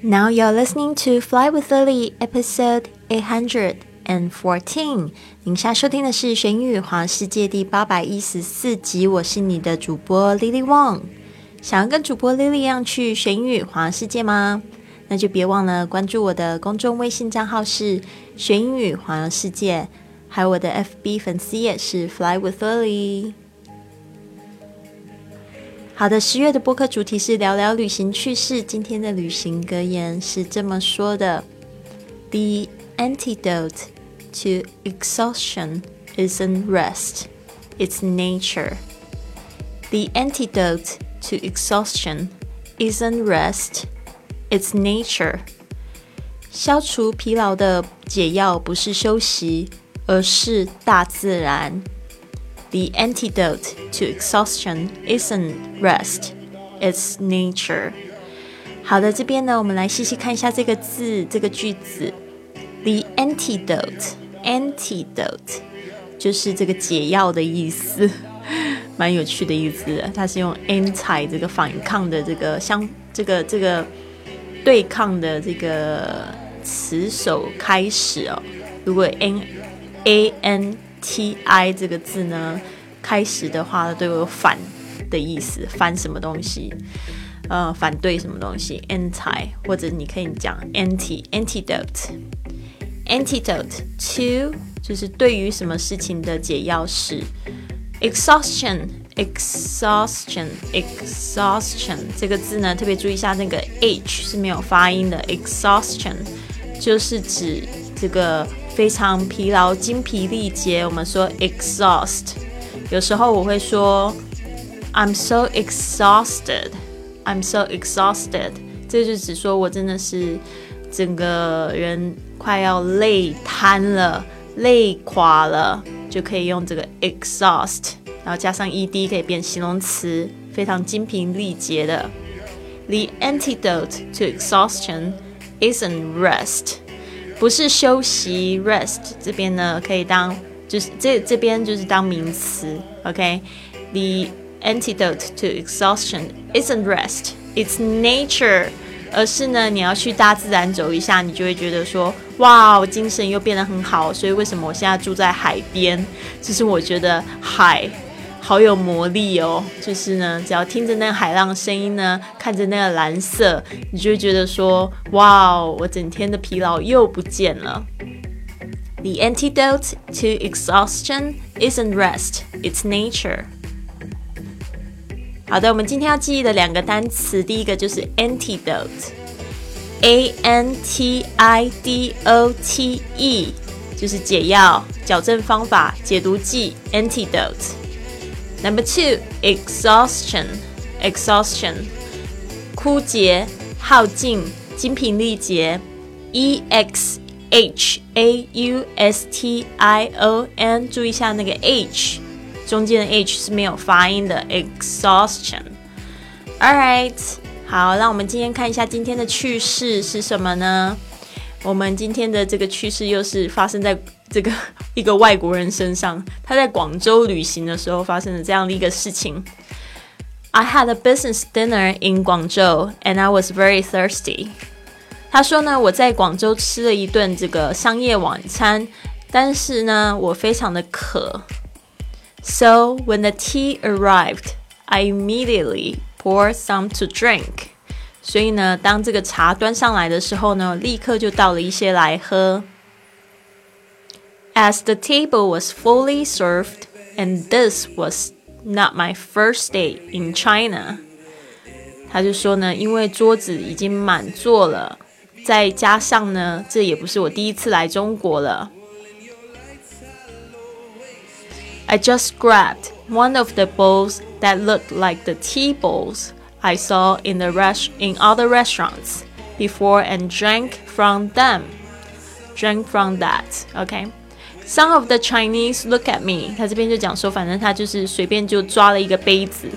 Now you're listening to Fly with Lily, episode eight hundred and fourteen。您现在收听的是《玄宇环世界》第八百一十四集。我是你的主播 Lily Wong。想要跟主播 Lily 一样去玄宇环世界吗？那就别忘了关注我的公众微信账号是“玄宇环游世界”，还有我的 FB 粉丝页是 “Fly with Lily”。好的，十月的播客主题是聊聊旅行趣事。今天的旅行格言是这么说的：“The antidote to exhaustion isn't rest; it's nature. The antidote to exhaustion isn't rest; it's nature.” 消除疲劳的解药不是休息，而是大自然。The antidote to exhaustion isn't rest, it's nature. 好的，这边呢，我们来细细看一下这个字，这个句子。The antidote, antidote 就是这个解药的意思，蛮有趣的意思。它是用 anti 这个反抗的这个相这个这个对抗的这个词首开始哦。如果 n a n T I 这个字呢，开始的话都有反的意思，反什么东西？呃，反对什么东西？Anti，或者你可以讲 anti，antidote，antidote to 就是对于什么事情的解药是 exhaustion，exhaustion，exhaustion 这个字呢，特别注意一下，那个 h 是没有发音的，exhaustion 就是指这个。非常疲劳、精疲力竭，我们说 exhaust。有时候我会说 I'm so exhausted, I'm so exhausted。这就只说我真的是整个人快要累瘫了、累垮了，就可以用这个 exhaust，然后加上 ed 可以变形容词，非常精疲力竭的。The antidote to exhaustion isn't rest. 不是休息，rest 这边呢可以当就是这这边就是当名词，OK？The antidote to exhaustion isn't rest, it's nature。而是呢，你要去大自然走一下，你就会觉得说，哇，我精神又变得很好。所以为什么我现在住在海边？就是我觉得海。好有魔力哦！就是呢，只要听着那个海浪声音呢，看着那个蓝色，你就觉得说：哇哦，我整天的疲劳又不见了。The antidote to exhaustion isn't rest, it's nature。好的，我们今天要记忆的两个单词，第一个就是 antidote，a n t i d o t e，就是解药、矫正方法、解毒剂，antidote。Number two, exhaustion, exhaustion，枯竭、耗尽、精疲力竭。E X H A U S T I O N，注意一下那个 H，中间的 H 是没有发音的。Exhaustion。All right，好，让我们今天看一下今天的趣事是什么呢？我们今天的这个趣事又是发生在。这个 一个外国人身上，他在广州旅行的时候发生了这样的一个事情。I had a business dinner in Guangzhou and I was very thirsty。他说呢，我在广州吃了一顿这个商业晚餐，但是呢，我非常的渴。So when the tea arrived, I immediately poured some to drink。所以呢，当这个茶端上来的时候呢，立刻就倒了一些来喝。as the table was fully served, and this was not my first day in China。他就说呢，因为桌子已经满座了，再加上呢，这也不是我第一次来中国了。I just grabbed one of the bowls that looked like the tea bowls I saw in the res in other restaurants before and drank from them. Drank from that, okay? Some of the Chinese look at me，他这边就讲说，反正他就是随便就抓了一个杯子，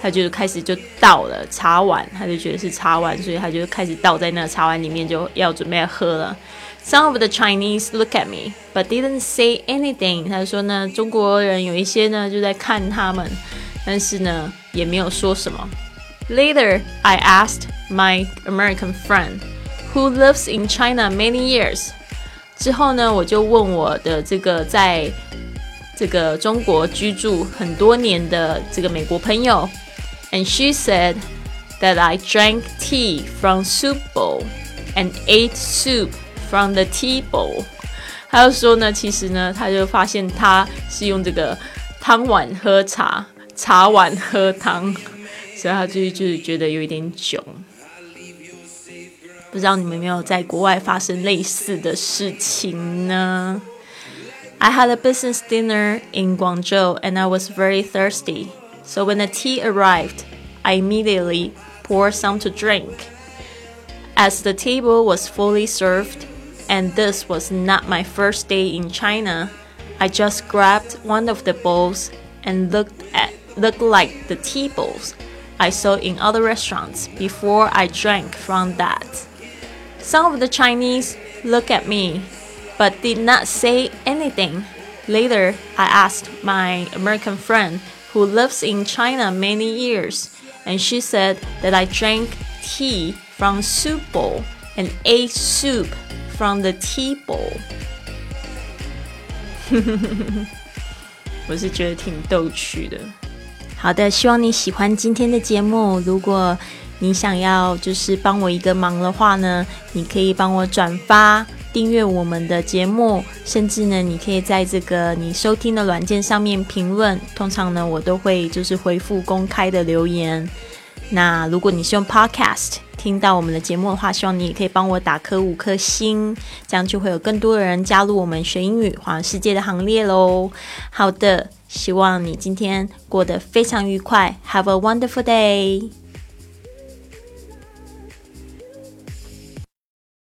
他就开始就倒了茶碗，他就觉得是茶碗，所以他就开始倒在那个茶碗里面，就要准备喝了。Some of the Chinese look at me but didn't say anything。他说呢，中国人有一些呢就在看他们，但是呢也没有说什么。Later, I asked my American friend who lives in China many years。 之后呢，我就问我的这个在这个中国居住很多年的这个美国朋友，and she said that I drank tea from soup bowl and ate soup from the tea bowl。他就说呢，其实呢，他就发现他是用这个汤碗喝茶，茶碗喝汤，所以他就就是觉得有一点囧。不知道你们有没有在国外发生类似的事情呢？I had a business dinner in Guangzhou and I was very thirsty. So when the tea arrived, I immediately poured some to drink. As the table was fully served, and this was not my first day in China, I just grabbed one of the bowls and looked at looked like the tea bowls I saw in other restaurants before I drank from that. Some of the Chinese looked at me but did not say anything. Later, I asked my American friend who lives in China many years, and she said that I drank tea from soup bowl and ate soup from the tea bowl. 我是觉得挺逗趣的。好的，希望你喜欢今天的节目。如果 你想要就是帮我一个忙的话呢，你可以帮我转发、订阅我们的节目，甚至呢，你可以在这个你收听的软件上面评论。通常呢，我都会就是回复公开的留言。那如果你是用 Podcast 听到我们的节目的话，希望你也可以帮我打颗五颗星，这样就会有更多的人加入我们学英语环世界的行列喽。好的，希望你今天过得非常愉快，Have a wonderful day。